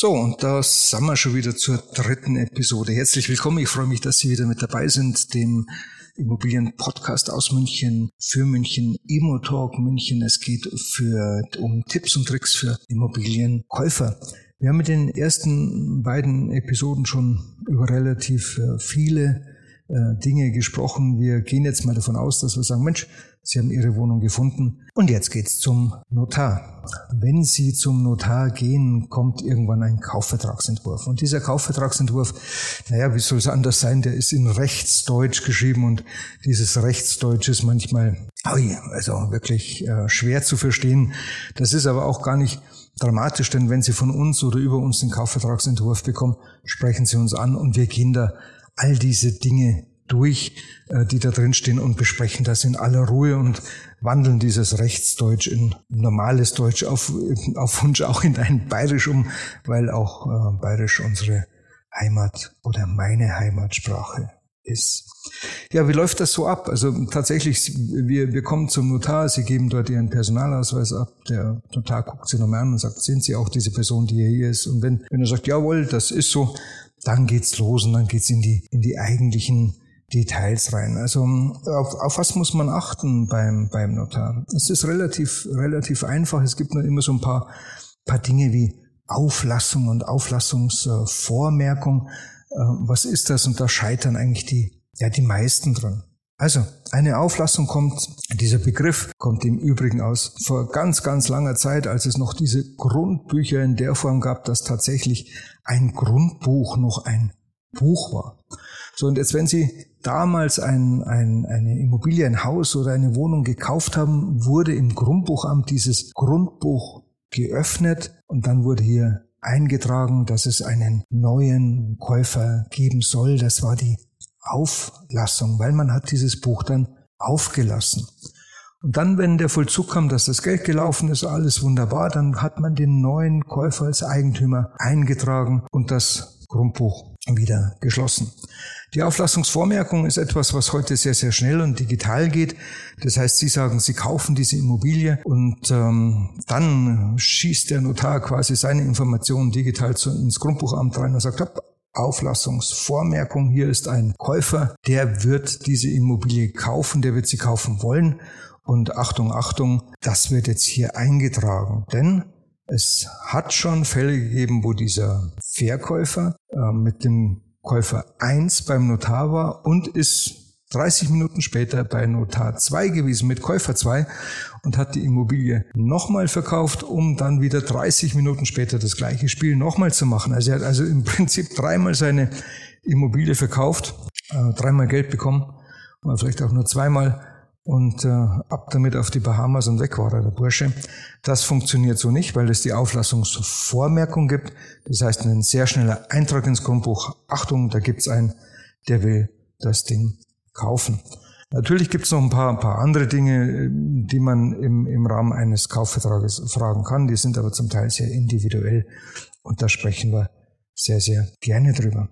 So, und da sind wir schon wieder zur dritten Episode. Herzlich willkommen. Ich freue mich, dass Sie wieder mit dabei sind, dem Immobilien-Podcast aus München, für München, Immo-Talk München. Es geht für, um Tipps und Tricks für Immobilienkäufer. Wir haben mit den ersten beiden Episoden schon über relativ äh, viele äh, Dinge gesprochen. Wir gehen jetzt mal davon aus, dass wir sagen, Mensch, Sie haben Ihre Wohnung gefunden und jetzt geht's zum Notar. Wenn Sie zum Notar gehen, kommt irgendwann ein Kaufvertragsentwurf. Und dieser Kaufvertragsentwurf, naja, wie soll es anders sein, der ist in Rechtsdeutsch geschrieben und dieses Rechtsdeutsch ist manchmal, also wirklich äh, schwer zu verstehen. Das ist aber auch gar nicht dramatisch, denn wenn Sie von uns oder über uns den Kaufvertragsentwurf bekommen, sprechen Sie uns an und wir gehen da all diese Dinge durch, äh, die da drin stehen und besprechen das in aller Ruhe und wandeln dieses Rechtsdeutsch in normales Deutsch auf, auf Wunsch auch in ein Bayerisch um, weil auch äh, Bayerisch unsere Heimat oder meine Heimatsprache ist. Ja, wie läuft das so ab? Also tatsächlich, wir, wir kommen zum Notar, Sie geben dort Ihren Personalausweis ab, der Notar guckt Sie nochmal an und sagt, sind Sie auch diese Person, die hier ist? Und wenn, wenn er sagt, jawohl, das ist so, dann geht's los und dann geht's in die, in die eigentlichen Details rein. Also auf, auf was muss man achten beim, beim Notar? Es ist relativ, relativ einfach. Es gibt nur immer so ein paar, paar Dinge wie Auflassung und Auflassungsvormerkung. Äh, was ist das? Und da scheitern eigentlich die, ja, die meisten dran. Also, eine Auflassung kommt, dieser Begriff kommt im Übrigen aus vor ganz, ganz langer Zeit, als es noch diese Grundbücher in der Form gab, dass tatsächlich ein Grundbuch noch ein Buch war. So, und jetzt, wenn Sie damals ein, ein, eine Immobilie, ein Haus oder eine Wohnung gekauft haben, wurde im Grundbuchamt dieses Grundbuch geöffnet und dann wurde hier eingetragen, dass es einen neuen Käufer geben soll. Das war die Auflassung, weil man hat dieses Buch dann aufgelassen. Und dann, wenn der Vollzug kam, dass das Geld gelaufen ist, alles wunderbar, dann hat man den neuen Käufer als Eigentümer eingetragen und das Grundbuch wieder geschlossen. Die Auflassungsvormerkung ist etwas, was heute sehr, sehr schnell und digital geht. Das heißt, Sie sagen, Sie kaufen diese Immobilie und ähm, dann schießt der Notar quasi seine Informationen digital zu, ins Grundbuchamt rein und sagt, hopp, Auflassungsvormerkung. Hier ist ein Käufer, der wird diese Immobilie kaufen, der wird sie kaufen wollen. Und Achtung, Achtung, das wird jetzt hier eingetragen. Denn es hat schon Fälle gegeben, wo dieser Verkäufer äh, mit dem Käufer 1 beim Notar war und ist 30 Minuten später bei Notar 2 gewesen mit Käufer 2 und hat die Immobilie nochmal verkauft, um dann wieder 30 Minuten später das gleiche Spiel nochmal zu machen. Also er hat also im Prinzip dreimal seine Immobilie verkauft, äh, dreimal Geld bekommen, oder vielleicht auch nur zweimal und äh, ab damit auf die Bahamas und weg war er, der Bursche. Das funktioniert so nicht, weil es die Auflassungsvormerkung gibt. Das heißt, ein sehr schneller Eintrag ins Grundbuch. Achtung, da gibt's einen, der will das Ding kaufen. Natürlich gibt es noch ein paar, ein paar andere Dinge, die man im, im Rahmen eines Kaufvertrages fragen kann. Die sind aber zum Teil sehr individuell und da sprechen wir sehr, sehr gerne drüber.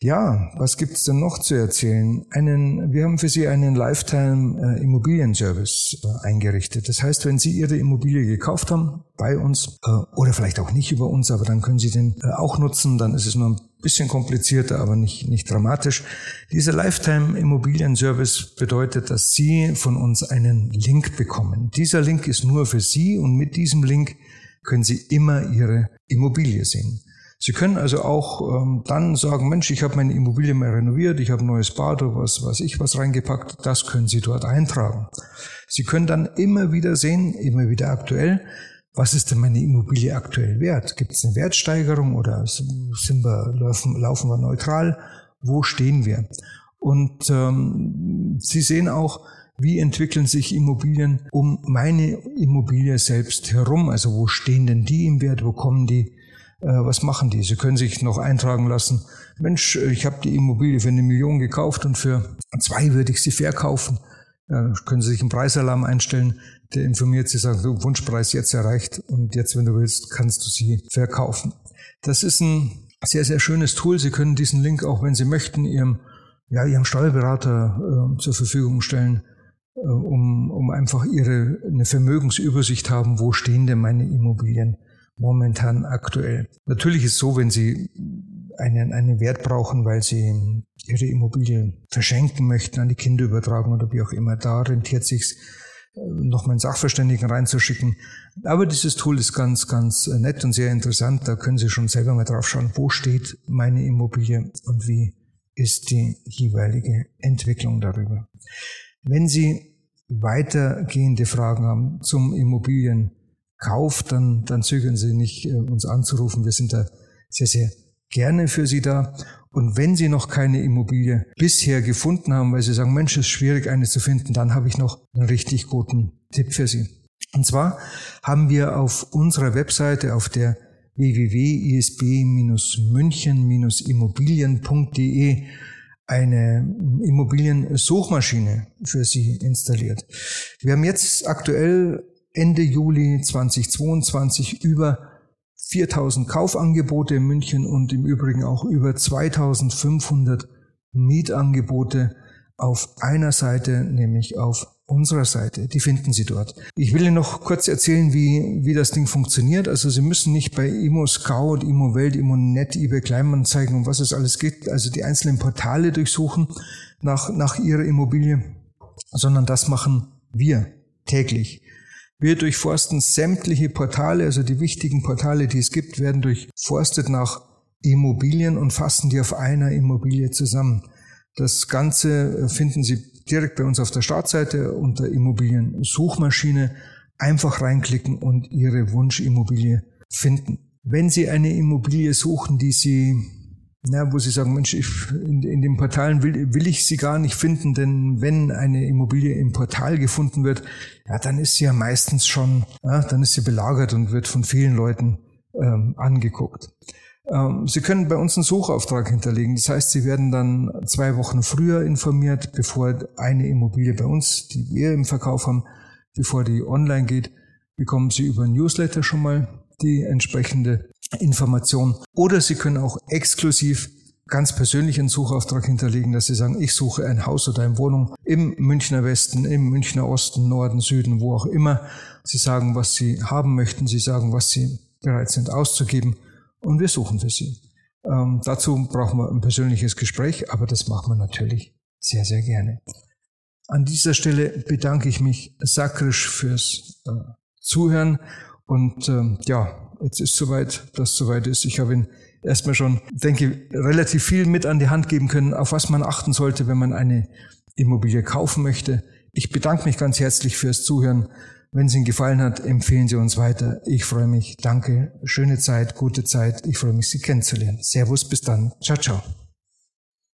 Ja, was gibt's denn noch zu erzählen? Einen, wir haben für Sie einen Lifetime äh, Immobilienservice äh, eingerichtet. Das heißt, wenn Sie Ihre Immobilie gekauft haben bei uns äh, oder vielleicht auch nicht über uns, aber dann können Sie den äh, auch nutzen. Dann ist es nur ein bisschen komplizierter, aber nicht, nicht dramatisch. Dieser Lifetime Immobilienservice bedeutet, dass Sie von uns einen Link bekommen. Dieser Link ist nur für Sie und mit diesem Link können Sie immer Ihre Immobilie sehen. Sie können also auch ähm, dann sagen, Mensch, ich habe meine Immobilie mal renoviert, ich habe ein neues Bad oder was weiß ich was reingepackt, das können Sie dort eintragen. Sie können dann immer wieder sehen, immer wieder aktuell, was ist denn meine Immobilie aktuell wert? Gibt es eine Wertsteigerung oder sind wir, laufen, laufen wir neutral? Wo stehen wir? Und ähm, Sie sehen auch, wie entwickeln sich Immobilien um meine Immobilie selbst herum? Also wo stehen denn die im Wert? Wo kommen die? Äh, was machen die? Sie können sich noch eintragen lassen. Mensch, ich habe die Immobilie für eine Million gekauft und für zwei würde ich sie verkaufen. Ja, können Sie sich einen Preisalarm einstellen, der informiert Sie, sagt, du, Wunschpreis jetzt erreicht und jetzt, wenn du willst, kannst du sie verkaufen. Das ist ein sehr, sehr schönes Tool. Sie können diesen Link auch, wenn Sie möchten, Ihrem, ja, Ihrem Steuerberater äh, zur Verfügung stellen, äh, um, um einfach Ihre, eine Vermögensübersicht haben, wo stehen denn meine Immobilien momentan aktuell. Natürlich ist es so, wenn Sie einen, einen Wert brauchen, weil Sie Ihre Immobilie verschenken möchten, an die Kinder übertragen oder wie auch immer, da rentiert sich noch mal einen Sachverständigen reinzuschicken. Aber dieses Tool ist ganz, ganz nett und sehr interessant. Da können Sie schon selber mal drauf schauen, wo steht meine Immobilie und wie ist die jeweilige Entwicklung darüber. Wenn Sie weitergehende Fragen haben zum Immobilienkauf, dann, dann zögern Sie nicht, äh, uns anzurufen. Wir sind da sehr, sehr gerne für Sie da. Und wenn Sie noch keine Immobilie bisher gefunden haben, weil Sie sagen, Mensch, es ist schwierig, eine zu finden, dann habe ich noch einen richtig guten Tipp für Sie. Und zwar haben wir auf unserer Webseite, auf der www.isb-münchen-immobilien.de eine Immobiliensuchmaschine für Sie installiert. Wir haben jetzt aktuell Ende Juli 2022 über 4000 Kaufangebote in München und im Übrigen auch über 2500 Mietangebote auf einer Seite, nämlich auf unserer Seite. Die finden Sie dort. Ich will Ihnen noch kurz erzählen, wie, wie das Ding funktioniert. Also Sie müssen nicht bei Immo Scout, Immo Welt, Immo Net, eBay Kleinanzeigen und was es alles gibt, also die einzelnen Portale durchsuchen nach, nach Ihrer Immobilie, sondern das machen wir täglich. Wir durchforsten sämtliche Portale, also die wichtigen Portale, die es gibt, werden durchforstet nach Immobilien und fassen die auf einer Immobilie zusammen. Das Ganze äh, finden Sie direkt bei uns auf der Startseite unter Immobiliensuchmaschine. Einfach reinklicken und Ihre Wunschimmobilie finden. Wenn Sie eine Immobilie suchen, die Sie ja, wo sie sagen, Mensch, ich, in, in den Portalen will, will ich sie gar nicht finden, denn wenn eine Immobilie im Portal gefunden wird, ja, dann ist sie ja meistens schon, ja, dann ist sie belagert und wird von vielen Leuten ähm, angeguckt. Ähm, sie können bei uns einen Suchauftrag hinterlegen. Das heißt, Sie werden dann zwei Wochen früher informiert, bevor eine Immobilie bei uns, die wir im Verkauf haben, bevor die online geht, bekommen Sie über Newsletter schon mal die entsprechende Information. Oder Sie können auch exklusiv ganz persönlich einen Suchauftrag hinterlegen, dass Sie sagen, ich suche ein Haus oder eine Wohnung im Münchner Westen, im Münchner Osten, Norden, Süden, wo auch immer. Sie sagen, was Sie haben möchten, Sie sagen, was Sie bereit sind auszugeben und wir suchen für Sie. Ähm, dazu brauchen wir ein persönliches Gespräch, aber das machen wir natürlich sehr, sehr gerne. An dieser Stelle bedanke ich mich sakrisch fürs äh, Zuhören und ähm, ja, jetzt ist soweit, dass soweit ist. Ich habe ihn erstmal schon, denke relativ viel mit an die Hand geben können, auf was man achten sollte, wenn man eine Immobilie kaufen möchte. Ich bedanke mich ganz herzlich fürs Zuhören. Wenn es Ihnen gefallen hat, empfehlen Sie uns weiter. Ich freue mich. Danke. Schöne Zeit, gute Zeit. Ich freue mich, Sie kennenzulernen. Servus, bis dann. Ciao, ciao.